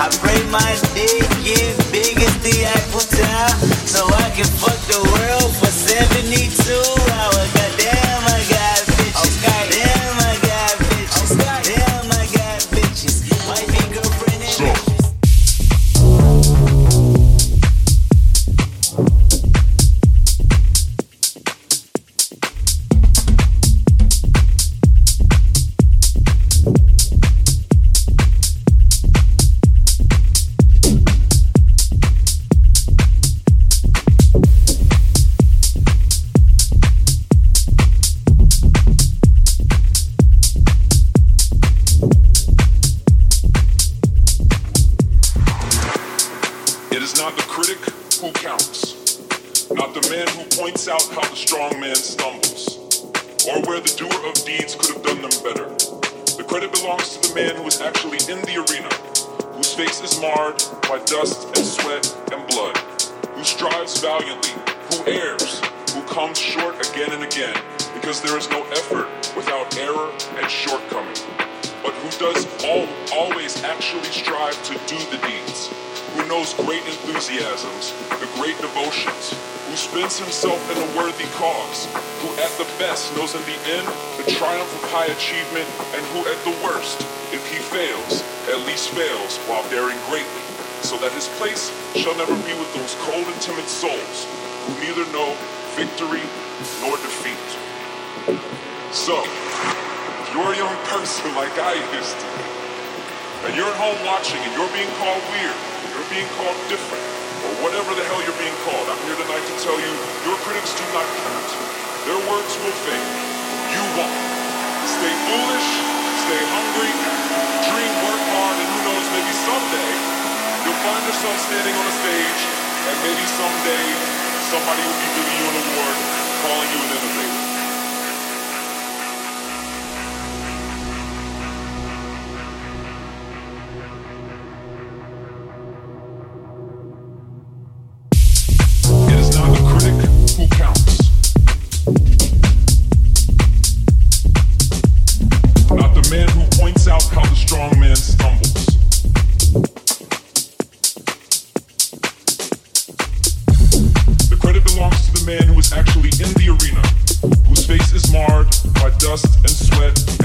I've great minds. Face is marred by dust and sweat and blood, who strives valiantly, who errs, who comes short again and again, because there is no effort without error and shortcoming, but who does all, always actually strive to do the deeds who knows great enthusiasms, the great devotions, who spends himself in a worthy cause, who at the best knows in the end the triumph of high achievement, and who at the worst, if he fails, at least fails while daring greatly, so that his place shall never be with those cold and timid souls who neither know victory nor defeat. So, if you're a young person like I used to, and you're at home watching and you're being called weird, you're being called different, or whatever the hell you're being called, I'm here tonight to tell you your critics do not count. Their words will fade. You won't. Stay foolish, stay hungry, dream, work hard, and who knows, maybe someday you'll find yourself standing on a stage, and maybe someday somebody will be giving you an award, calling you an innovator. In the arena, whose face is marred by dust and sweat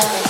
tarde.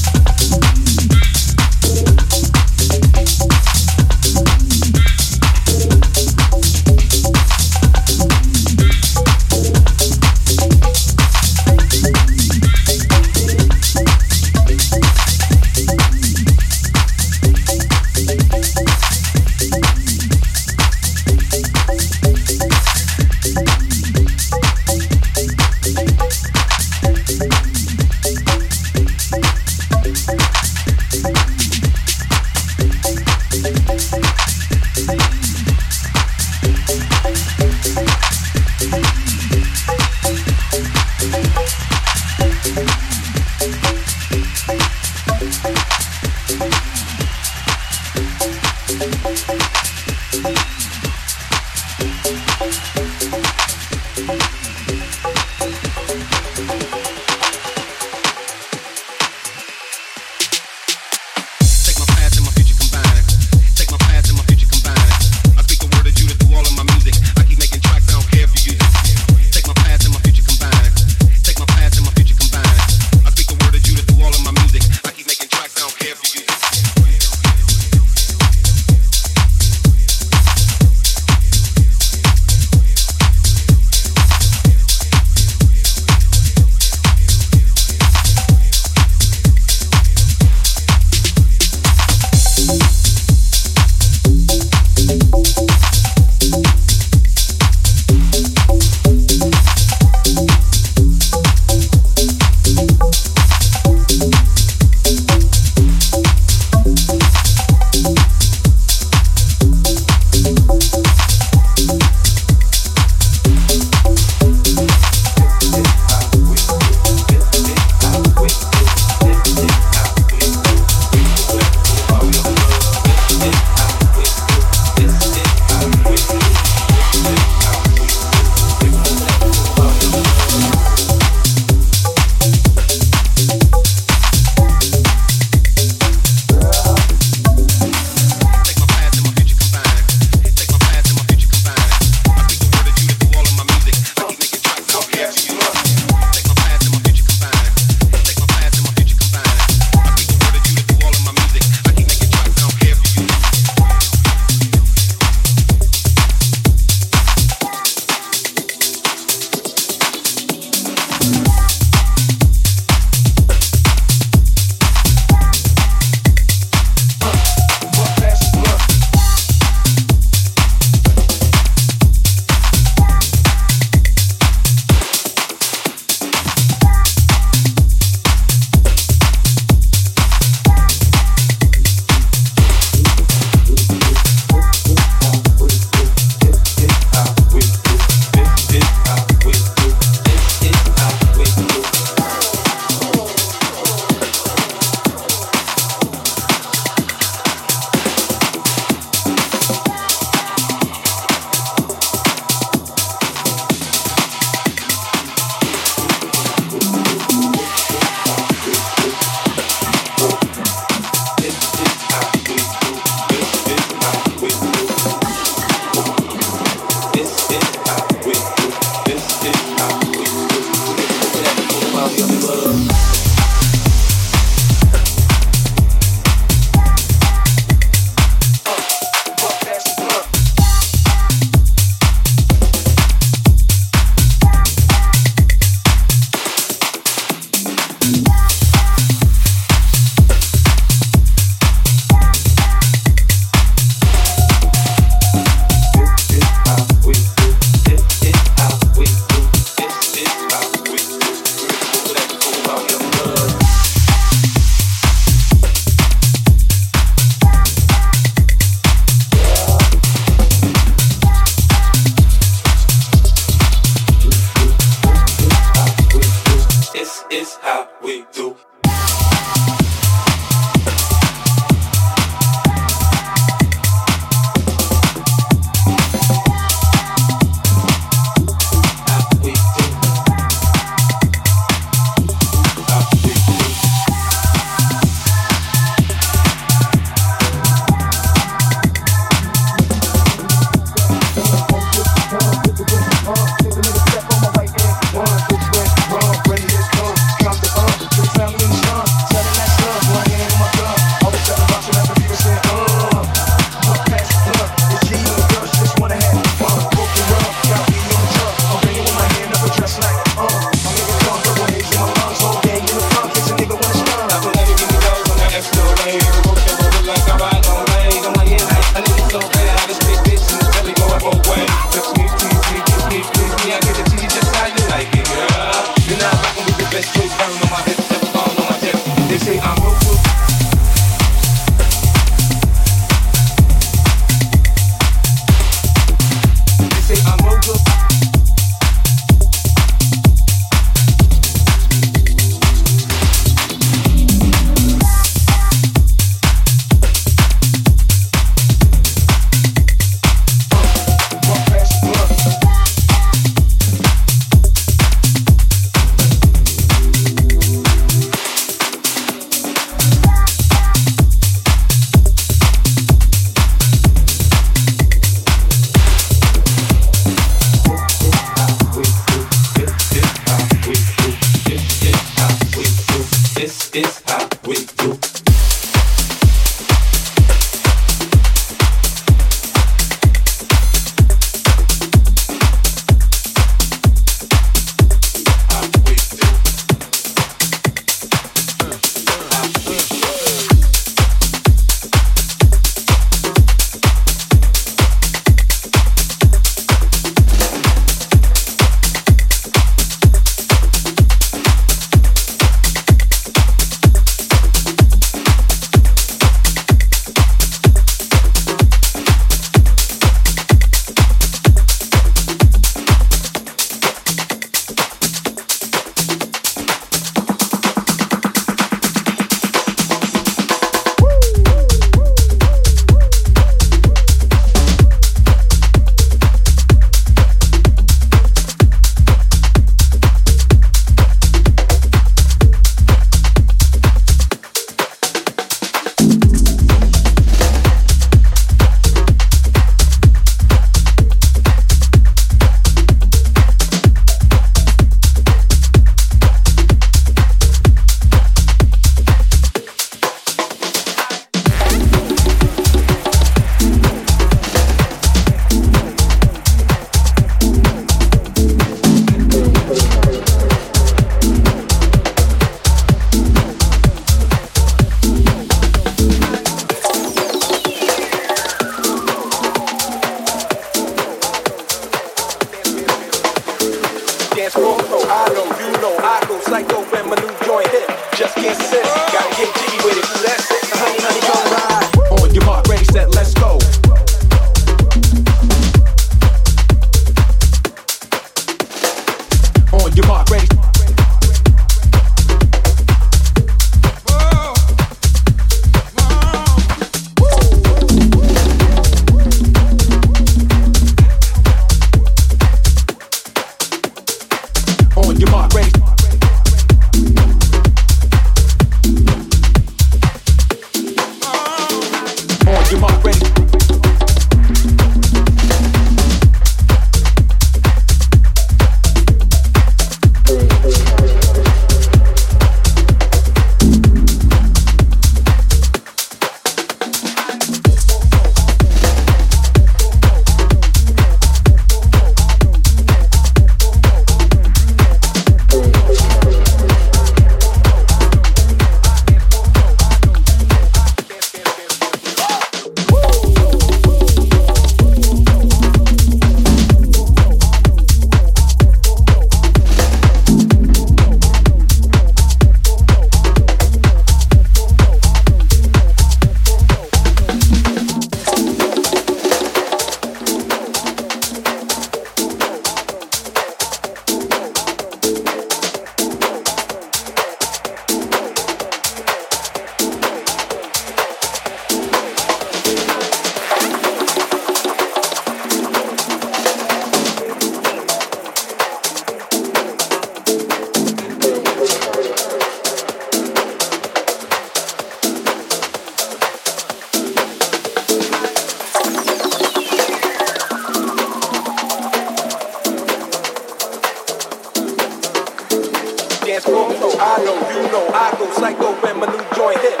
dance floor. So I know, you know, I go psycho when my new joint hit.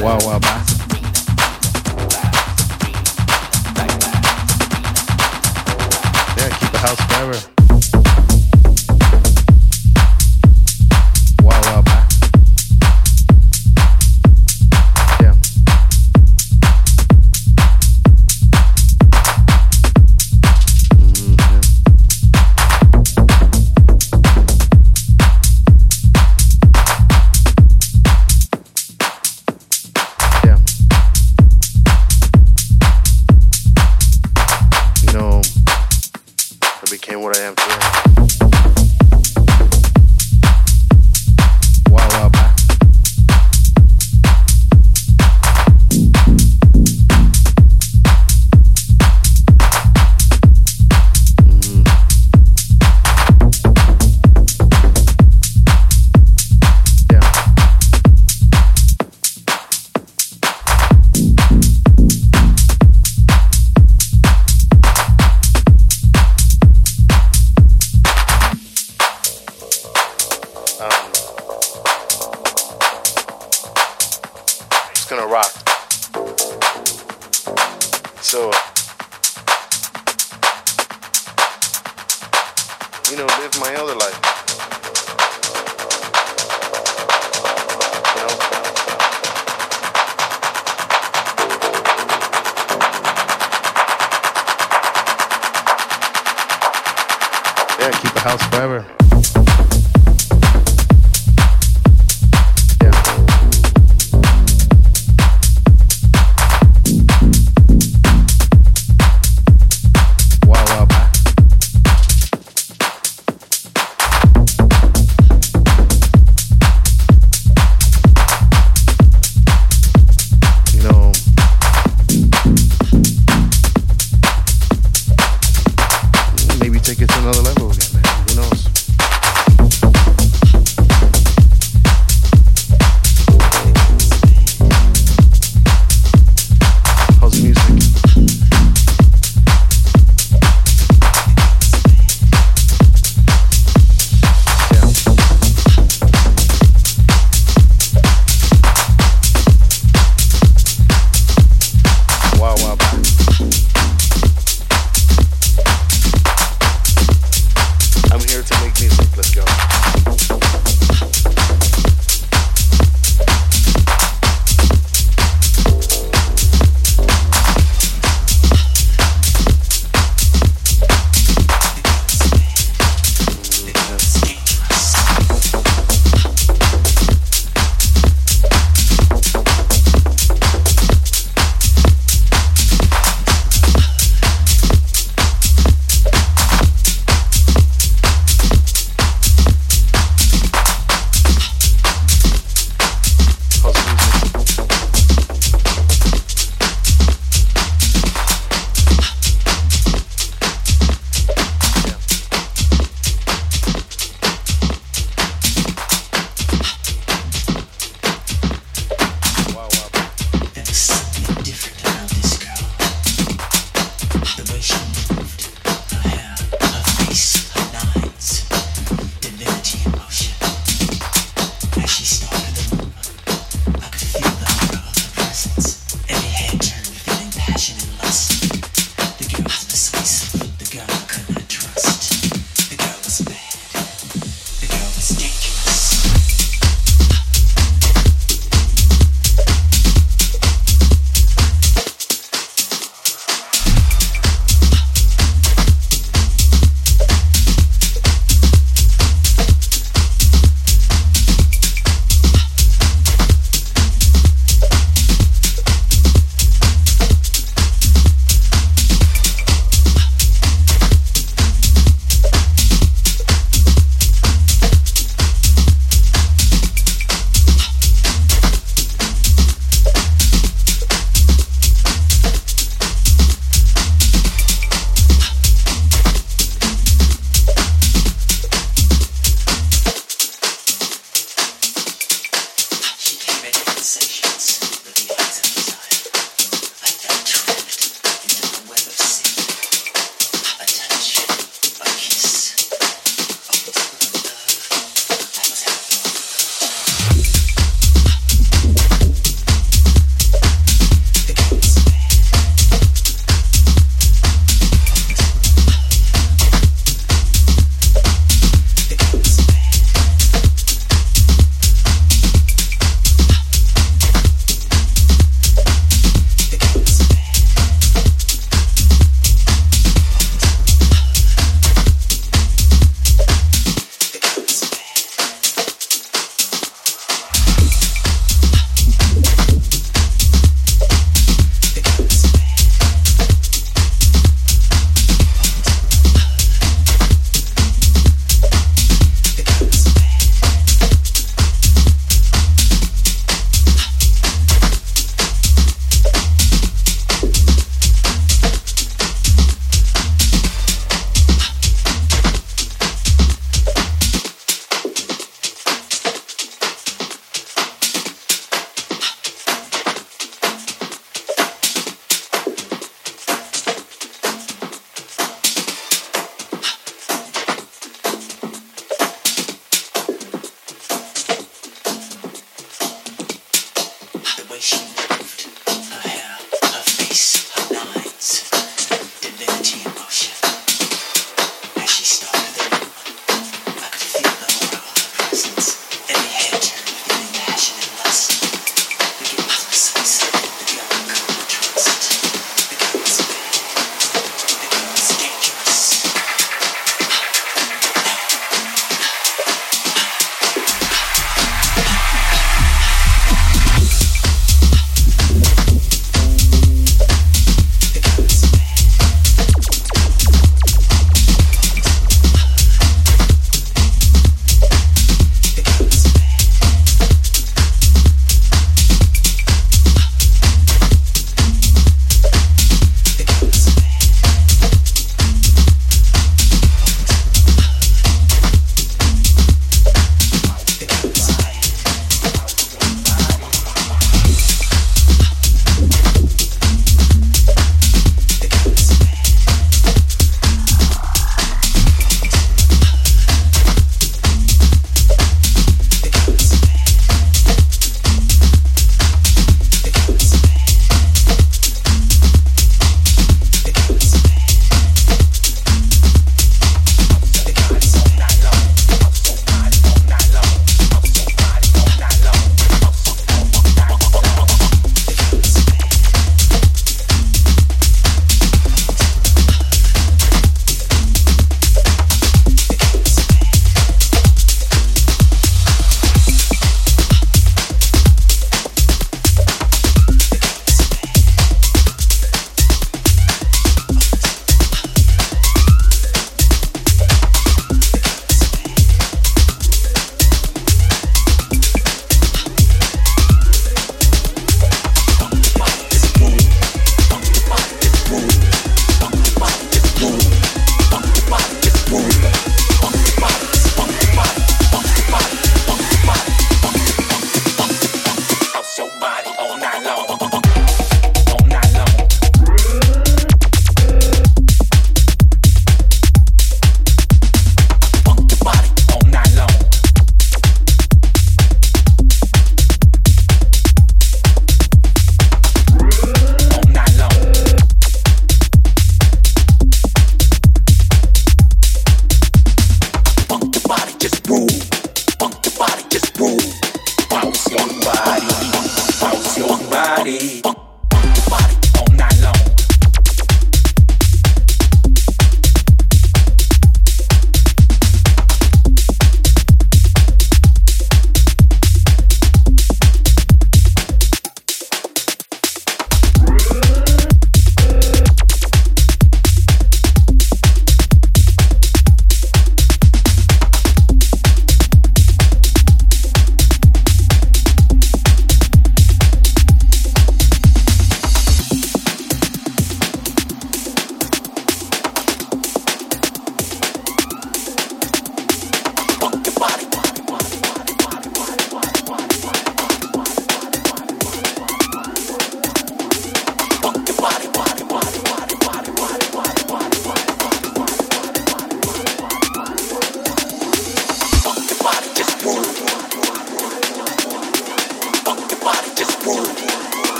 Wow Wow Bass. Yeah, keep the house forever. house forever.